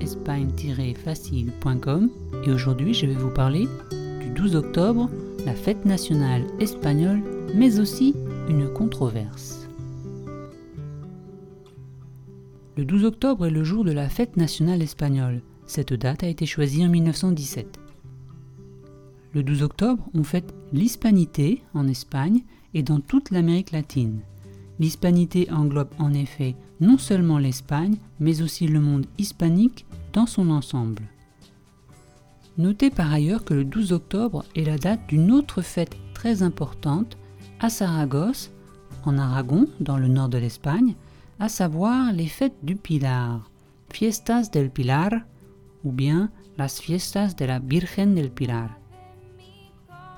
espagne-facile.com et aujourd'hui je vais vous parler du 12 octobre, la fête nationale espagnole, mais aussi une controverse. Le 12 octobre est le jour de la fête nationale espagnole. Cette date a été choisie en 1917. Le 12 octobre, on fête l'hispanité en Espagne et dans toute l'Amérique latine. L'hispanité englobe en effet non seulement l'Espagne, mais aussi le monde hispanique dans son ensemble. Notez par ailleurs que le 12 octobre est la date d'une autre fête très importante à Saragosse, en Aragon, dans le nord de l'Espagne, à savoir les fêtes du Pilar, Fiestas del Pilar, ou bien las Fiestas de la Virgen del Pilar.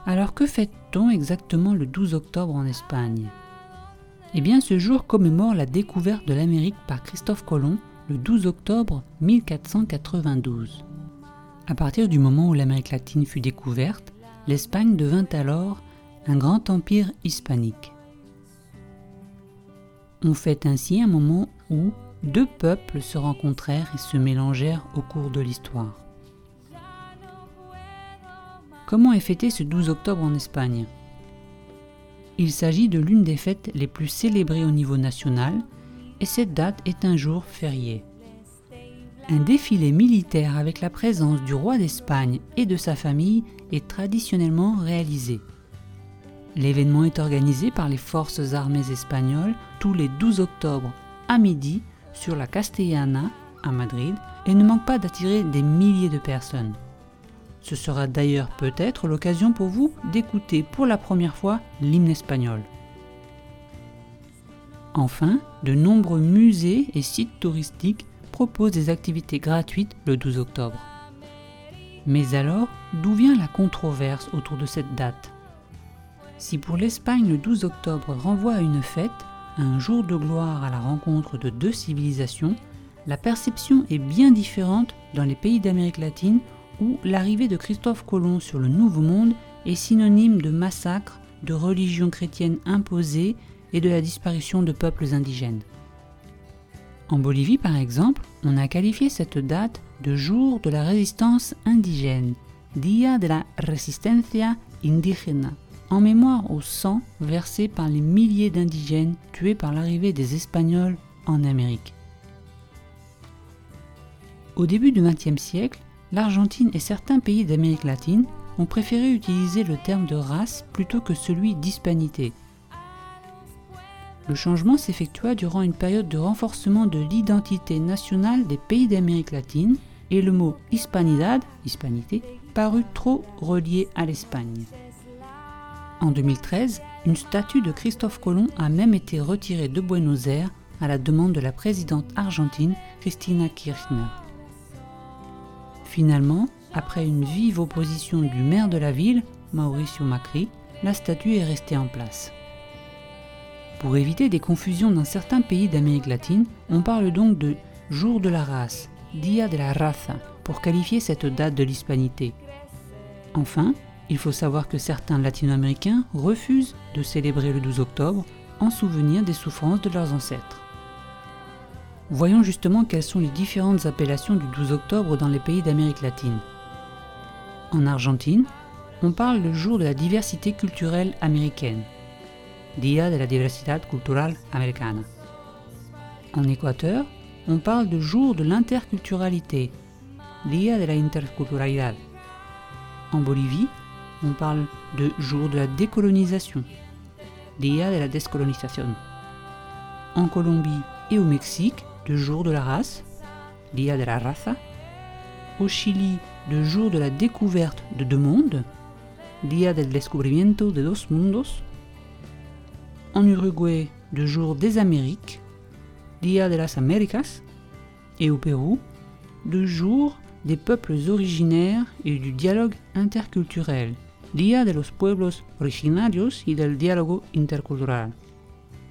Alors que fête-t-on exactement le 12 octobre en Espagne? Eh bien ce jour commémore la découverte de l'Amérique par Christophe Colomb le 12 octobre 1492. À partir du moment où l'Amérique latine fut découverte, l'Espagne devint alors un grand empire hispanique. On fait ainsi un moment où deux peuples se rencontrèrent et se mélangèrent au cours de l'histoire. Comment est fêté ce 12 octobre en Espagne? Il s'agit de l'une des fêtes les plus célébrées au niveau national et cette date est un jour férié. Un défilé militaire avec la présence du roi d'Espagne et de sa famille est traditionnellement réalisé. L'événement est organisé par les forces armées espagnoles tous les 12 octobre à midi sur la Castellana à Madrid et ne manque pas d'attirer des milliers de personnes. Ce sera d'ailleurs peut-être l'occasion pour vous d'écouter pour la première fois l'hymne espagnol. Enfin, de nombreux musées et sites touristiques proposent des activités gratuites le 12 octobre. Mais alors, d'où vient la controverse autour de cette date? Si pour l'Espagne le 12 octobre renvoie à une fête, un jour de gloire à la rencontre de deux civilisations, la perception est bien différente dans les pays d'Amérique latine où l'arrivée de Christophe Colomb sur le Nouveau Monde est synonyme de massacre, de religion chrétienne imposée et de la disparition de peuples indigènes. En Bolivie, par exemple, on a qualifié cette date de jour de la résistance indigène, Dia de la Resistencia Indígena, en mémoire au sang versé par les milliers d'indigènes tués par l'arrivée des Espagnols en Amérique. Au début du XXe siècle, l'Argentine et certains pays d'Amérique latine ont préféré utiliser le terme de race plutôt que celui d'hispanité. Le changement s'effectua durant une période de renforcement de l'identité nationale des pays d'Amérique latine et le mot hispanidad, hispanité, parut trop relié à l'Espagne. En 2013, une statue de Christophe Colomb a même été retirée de Buenos Aires à la demande de la présidente argentine Cristina Kirchner. Finalement, après une vive opposition du maire de la ville, Mauricio Macri, la statue est restée en place. Pour éviter des confusions dans certains pays d'Amérique latine, on parle donc de jour de la race, Dia de la Raza, pour qualifier cette date de l'hispanité. Enfin, il faut savoir que certains latino-américains refusent de célébrer le 12 octobre en souvenir des souffrances de leurs ancêtres. Voyons justement quelles sont les différentes appellations du 12 octobre dans les pays d'Amérique latine. En Argentine, on parle le jour de la diversité culturelle américaine, Dia de la Diversidad Cultural Americana. En Équateur, on parle de jour de l'interculturalité, Dia de la Interculturalidad. En Bolivie, on parle de jour de la décolonisation, Dia de la Descolonización. En Colombie et au Mexique, de jour de la race, Dia de la Raza. Au Chili, de jour de la découverte de deux mondes, Dia del Descubrimiento de dos Mundos. En Uruguay, de jour des Amériques, Dia de las Américas. Et au Pérou, de jour des peuples originaires et du dialogue interculturel, Dia de los Pueblos Originarios y del Diálogo Intercultural.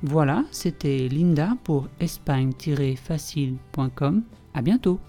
Voilà, c'était Linda pour espagne-facile.com. À bientôt!